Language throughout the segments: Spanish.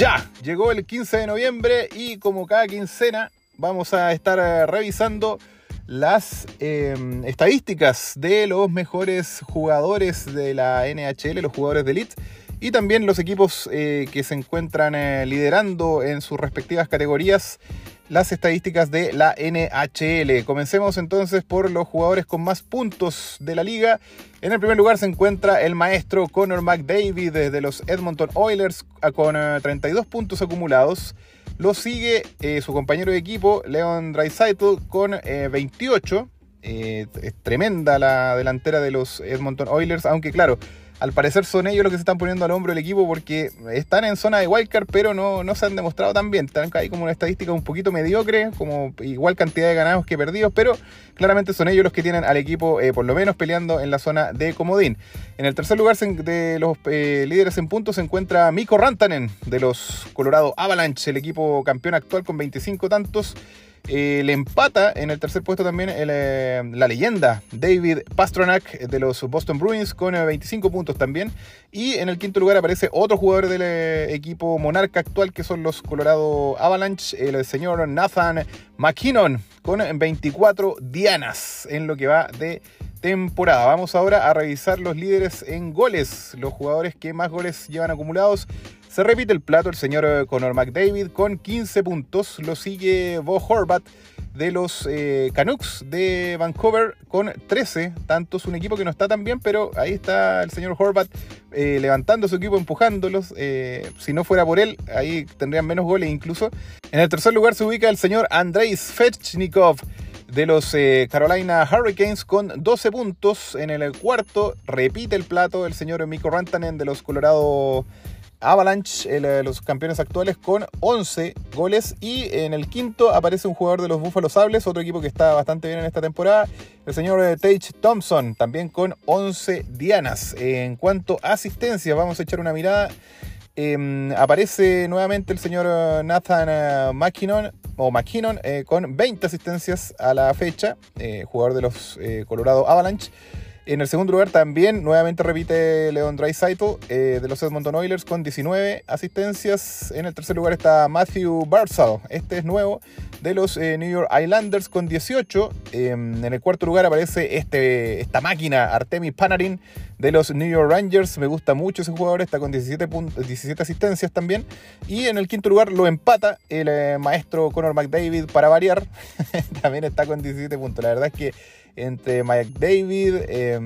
Ya, llegó el 15 de noviembre y como cada quincena vamos a estar eh, revisando las em, estadísticas de los mejores jugadores de la NHL, los jugadores de Elite, y también los equipos eh, que se encuentran eh, liderando en sus respectivas categorías las estadísticas de la NHL. Comencemos entonces por los jugadores con más puntos de la liga. En el primer lugar se encuentra el maestro Connor McDavid de los Edmonton Oilers con 32 eh, puntos acumulados. Lo sigue eh, su compañero de equipo Leon Draisaitl con 28. Eh, es tremenda la delantera de los Edmonton Oilers, aunque claro, al parecer son ellos los que se están poniendo al hombro el equipo porque están en zona de wildcard, pero no, no se han demostrado tan bien. Están ahí como una estadística un poquito mediocre, como igual cantidad de ganados que perdidos, pero claramente son ellos los que tienen al equipo eh, por lo menos peleando en la zona de comodín. En el tercer lugar de los eh, líderes en puntos se encuentra Mikko Rantanen de los Colorado Avalanche, el equipo campeón actual con 25 tantos. Eh, le empata en el tercer puesto también eh, la leyenda David Pastrnak de los Boston Bruins con 25 eh, puntos también. Y en el quinto lugar aparece otro jugador del equipo monarca actual que son los Colorado Avalanche, el señor Nathan McKinnon con 24 dianas en lo que va de temporada. Vamos ahora a revisar los líderes en goles, los jugadores que más goles llevan acumulados. Se repite el plato el señor eh, Conor McDavid con 15 puntos. Lo sigue Bo Horvat de los eh, Canucks de Vancouver con 13 tantos. Un equipo que no está tan bien, pero ahí está el señor Horvat eh, levantando su equipo, empujándolos. si no fuera por él, ahí tendrían menos goles incluso. En el tercer lugar se ubica el señor Andrei Svechnikov de los Carolina Hurricanes con 12 puntos. En el cuarto repite el plato el señor Mikko Rantanen de los Colorado Avalanche, eh, los campeones actuales, con 11 goles. Y en el quinto aparece un jugador de los Buffalo Sables, otro equipo que está bastante bien en esta temporada, el señor eh, Tage Thompson, también con 11 dianas. en cuanto a asistencia, vamos a echar una mirada. Em, aparece nuevamente el señor eh, Nathan McKinnon, o McKinnon, con 20 asistencias a la fecha, jugador de los Colorado Avalanche. En el segundo lugar también nuevamente repite Leon Draisaitl eh, de los Edmonton Oilers con 19 asistencias. En el tercer lugar está Matthew Barzal, este es nuevo, de los eh, New York Islanders con 18. Em, en el cuarto lugar aparece este, esta máquina, Artemis Panarin de los New York Rangers. Me gusta mucho ese jugador, está con 17, 17 asistencias también. Y en el quinto lugar lo empata el eh, maestro Conor McDavid para variar. también está con 17 puntos. La verdad es que entre Mike David, eh,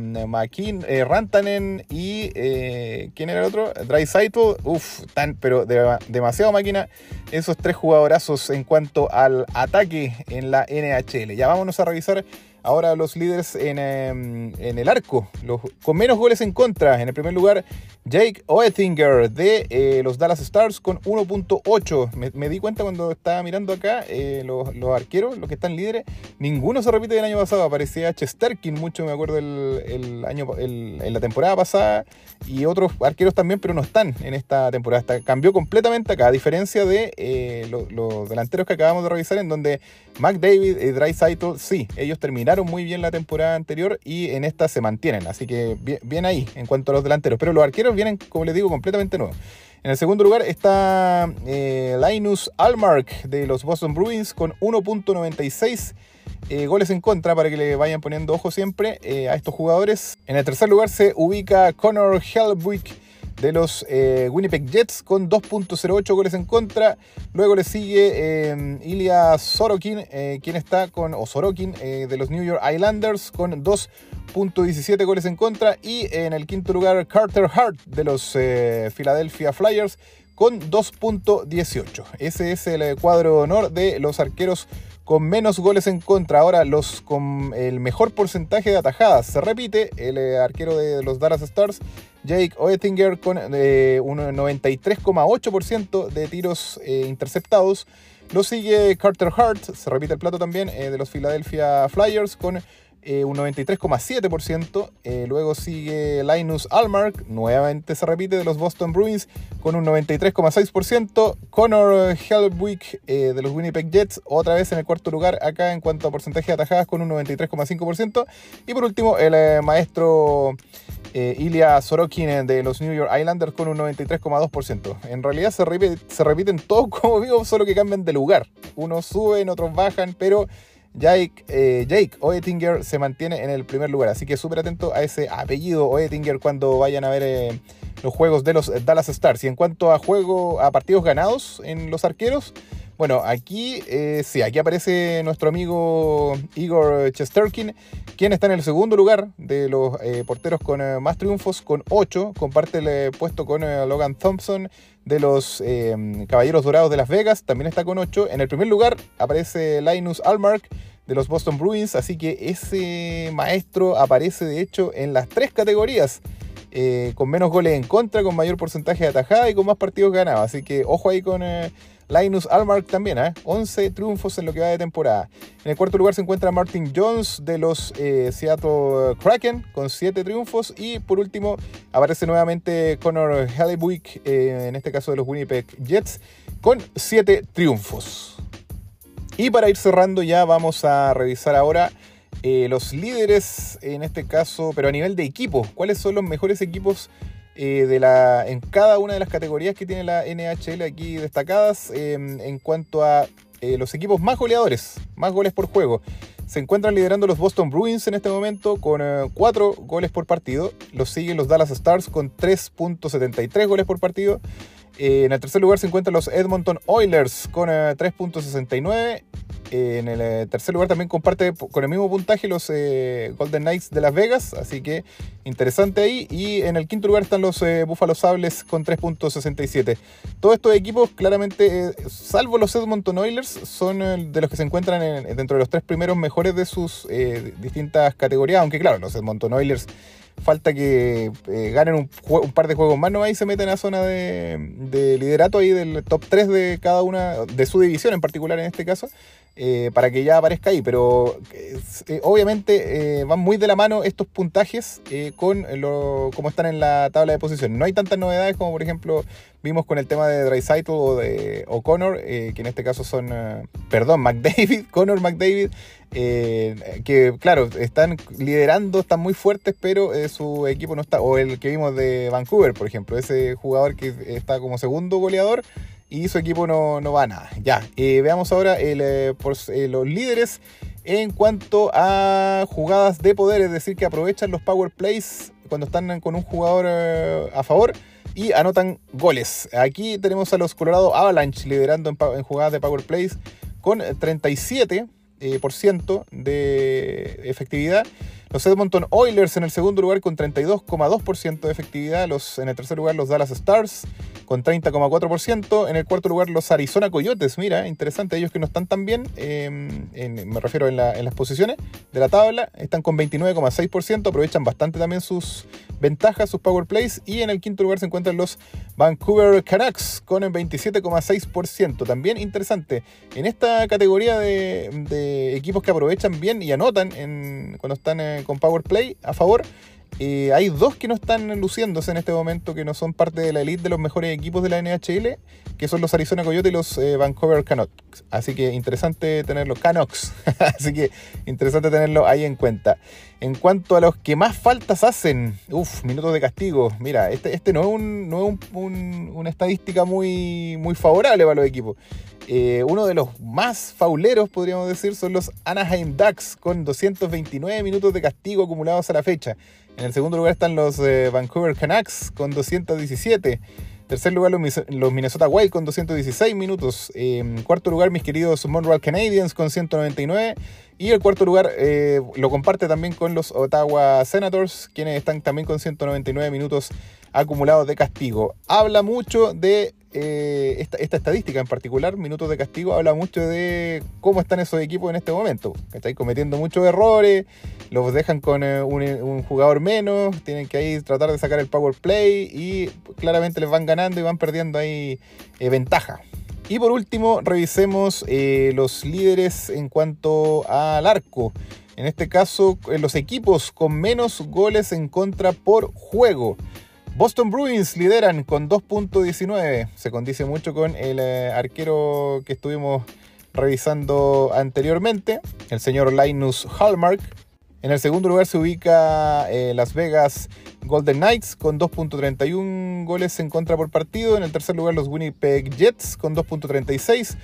eh, Rantanen y eh, ¿quién era el otro? Dry Saito, uff, tan, pero demasiado máquina esos tres jugadorazos en cuanto al ataque en la NHL. Ya vámonos a revisar Ahora los líderes en, em, el arco, los, con menos goles en contra. En el primer lugar, Jake Oettinger de eh, los Dallas Stars con 1.8. Me, di cuenta cuando estaba mirando acá eh, los, arqueros, los que están líderes, ninguno se repite del año pasado. Aparecía Chesterkin, mucho me acuerdo el, año, en la temporada pasada, y otros arqueros también, pero no están en esta temporada. cambió completamente acá, a diferencia de eh, los delanteros que acabamos de revisar, en donde McDavid y Dry sí, ellos terminaron muy bien la temporada anterior y en esta se mantienen. Así que bien, ahí en cuanto a los delanteros. Pero los arqueros vienen, como les digo, completamente nuevos. En el segundo lugar está eh, Linus Almark de los Boston Bruins con 1.96 eh, goles en contra para que le vayan poniendo ojo siempre eh, a estos jugadores. En el tercer lugar se ubica Connor Helbwick de los eh, Winnipeg Jets con 2.08 goles en contra. Luego le sigue eh, Ilya Sorokin, eh, quien está con, o Sorokin, de los New York Islanders con 2.17 goles en contra. Y en el quinto lugar Carter Hart de los Philadelphia Flyers con 2.18. Ese es el cuadro de honor de los arqueros con menos goles en contra. Ahora los con el mejor porcentaje de atajadas. Se repite el eh, arquero de los Dallas Stars, Jake Oettinger, con eh, un 93,8% de tiros eh, interceptados. Lo sigue Carter Hart, se repite el plato también, de los Philadelphia Flyers, con eh, un 93,7%. Eh, luego sigue Linus Almark, nuevamente se repite, de los Boston Bruins, con un 93,6%. Connor Helbwick eh, de los Winnipeg Jets, otra vez en el cuarto lugar acá en cuanto a porcentaje de atajadas, con un 93,5%. Y por último, el maestro Ilya Sorokin de los New York Islanders con un 93,2%. En realidad se, repiten todos como vivo, solo que cambian de lugar. Unos suben, otros bajan, pero Jake, eh, Jake Oettinger se mantiene en el primer lugar. Así que súper atento a ese apellido Oettinger cuando vayan a ver eh, los juegos de los Dallas Stars. Y en cuanto a juego, a partidos ganados en los arqueros, bueno, aquí eh, sí, aquí aparece nuestro amigo Igor Chesterkin, quien está en el segundo lugar de los porteros con más triunfos, con 8. Comparte el puesto con Logan Thompson de los Caballeros Dorados de Las Vegas, también está con 8. En el primer lugar aparece Linus Almark de los Boston Bruins, así que ese maestro aparece de hecho en las tres categorías. con menos goles en contra, con mayor porcentaje de atajada y con más partidos ganados. Así que ojo ahí con Linus Almark también, ¿eh? 11 triunfos en lo que va de temporada. En el cuarto lugar se encuentra Martin Jones de los eh, Seattle Kraken con 7 triunfos. Y por último aparece nuevamente Connor Hellebuik, eh, en este caso de los Winnipeg Jets, con 7 triunfos. Y para ir cerrando ya vamos a revisar ahora eh, los líderes, en este caso, pero a nivel de equipo. ¿Cuáles son los mejores equipos? Eh, de la, en cada una de las categorías que tiene la NHL aquí destacadas em, en cuanto a eh, los equipos más goleadores, más goles por juego. Se encuentran liderando los Boston Bruins en este momento con 4 eh, goles por partido. Los siguen los Dallas Stars con 3.73 goles por partido. En el tercer lugar se encuentran los Edmonton Oilers con 3.69 en el eh, tercer lugar también comparte con el mismo puntaje los eh, Golden Knights de Las Vegas, así que interesante ahí. Y en el quinto lugar están los eh, Buffalo Sables con 3.67. Todos estos equipos, claramente, salvo los Edmonton Oilers, son de los que se encuentran dentro de los tres primeros mejores de sus distintas categorías, aunque claro, los Edmonton Oilers falta que ganen un, par de juegos más, ¿no? Ahí se meten a zona de, de, liderato ahí del top 3 de cada una, de su división en particular en este caso. Eh, para que ya aparezca ahí, pero eh, obviamente eh, van muy de la mano estos puntajes con lo, como están en la tabla de posiciones. No hay tantas novedades como por ejemplo vimos con el tema de Dreisaitl o de O'Connor, que en este caso son, perdón, McDavid, Connor McDavid, que claro, están liderando, están muy fuertes, pero su equipo no está, o el que vimos de Vancouver, por ejemplo, ese jugador que está como segundo goleador, y su equipo no, va a nada. Ya, eh, veamos ahora eh, eh, los líderes en cuanto a jugadas de poder, es decir, que aprovechan los power plays cuando están con un jugador a favor y anotan goles. Aquí tenemos a los Colorado Avalanche liderando en, jugadas de power plays con 37% de efectividad los Edmonton Oilers en el segundo lugar con 32,2% de efectividad. Los, en el tercer lugar los Dallas Stars con 30,4%. En el cuarto lugar los Arizona Coyotes. Mira, interesante, ellos que no están tan bien, em, me refiero en, las posiciones de la tabla, están con 29,6%. Aprovechan bastante también sus ventajas, sus power plays. Y en el quinto lugar se encuentran los Vancouver Canucks con el 27,6%. También interesante, en esta categoría de, equipos que aprovechan bien y anotan en, cuando están en con Power Play a favor. Eh, hay dos que no están luciéndose en este momento, que no son parte de la elite de los mejores equipos de la NHL, que son los Arizona Coyotes y los eh, Vancouver Canucks. Así que interesante tenerlo, Canucks. Así que interesante tenerlo ahí en cuenta. En cuanto a los que más faltas hacen, uff, minutos de castigo. Mira, este, este no es, una estadística muy, muy favorable para los equipos. Eh, uno de los más fauleros, podríamos decir, son los Anaheim Ducks, con 229 minutos de castigo acumulados a la fecha. En el segundo lugar están los eh, Vancouver Canucks, con 217. Tercer lugar, los Minnesota Wild con 216 minutos. En cuarto lugar, mis queridos Montreal Canadiens con 199. Y el cuarto lugar eh, lo comparte también con los Ottawa Senators, quienes están también con 199 minutos acumulados de castigo. Habla mucho de eh, esta, estadística en particular, minutos de castigo, habla mucho de cómo están esos equipos en este momento. Estáis cometiendo muchos errores, los dejan con eh, un, jugador menos, tienen que ahí tratar de sacar el power play y claramente les van ganando y van perdiendo ahí eh, ventaja. Y por último, revisemos los líderes en cuanto al arco. En este caso, los equipos con menos goles en contra por juego. Boston Bruins lideran con 2.19. Se condice mucho con el eh, arquero que estuvimos revisando anteriormente, el señor Linus Hallmark. En el segundo lugar se ubica eh, Las Vegas Golden Knights con 2.31 goles en contra por partido. En el tercer lugar los Winnipeg Jets con 2.36.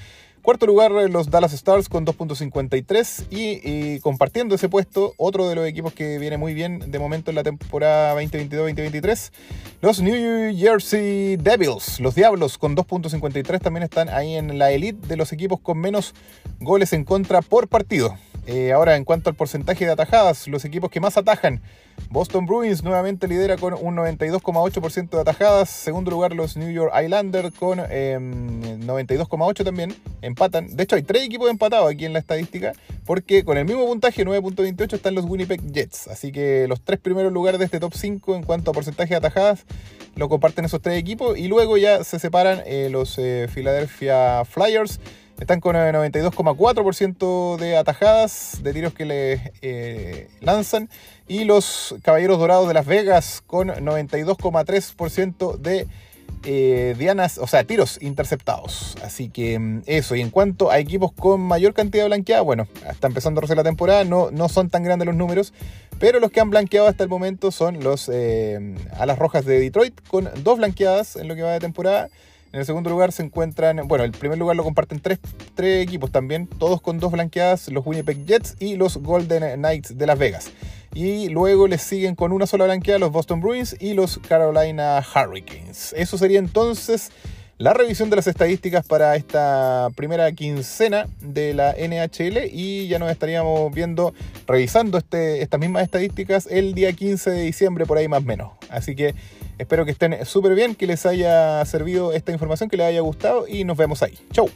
Cuarto lugar, los Dallas Stars con 2.53 y, compartiendo ese puesto, otro de los equipos que viene muy bien de momento en la temporada 2022-2023, los New Jersey Devils, los Diablos con 2.53 también están ahí en la elite de los equipos con menos goles en contra por partido. Eh, ahora, en cuanto al porcentaje de atajadas, los equipos que más atajan, Boston Bruins nuevamente lidera con un 92,8% de atajadas. Segundo lugar, los New York Islanders con 92,8% em, también. Empatan. De hecho, hay tres equipos empatados aquí en la estadística, porque con el mismo puntaje, 9.28, están los Winnipeg Jets. Así que los tres primeros lugares de este top 5 en cuanto a porcentaje de atajadas lo comparten esos tres equipos. Y luego ya se separan eh, los eh, Philadelphia Flyers están con el 92,4% de atajadas, de tiros que le eh, lanzan. Y los Caballeros Dorados de Las Vegas con 92,3% de eh, dianas, o sea, tiros interceptados. Así que mm, eso. Y en cuanto a equipos con mayor cantidad de blanqueada, bueno, está empezando a rozar la temporada, no, no son tan grandes los números, pero los que han blanqueado hasta el momento son los eh, Alas Rojas de Detroit, con dos blanqueadas en lo que va de temporada. En el segundo lugar se encuentran, bueno, el primer lugar lo comparten tres, equipos también, todos con dos blanqueadas, los Winnipeg Jets y los Golden Knights de Las Vegas. Y luego les siguen con una sola blanqueada los Boston Bruins y los Carolina Hurricanes. Eso sería entonces la revisión de las estadísticas para esta primera quincena de la NHL y ya nos estaríamos viendo, revisando este, estas mismas estadísticas el día 15 de diciembre, por ahí más o menos. Así que Espero que estén súper bien, que les haya servido esta información, que les haya gustado y nos vemos ahí. Chau.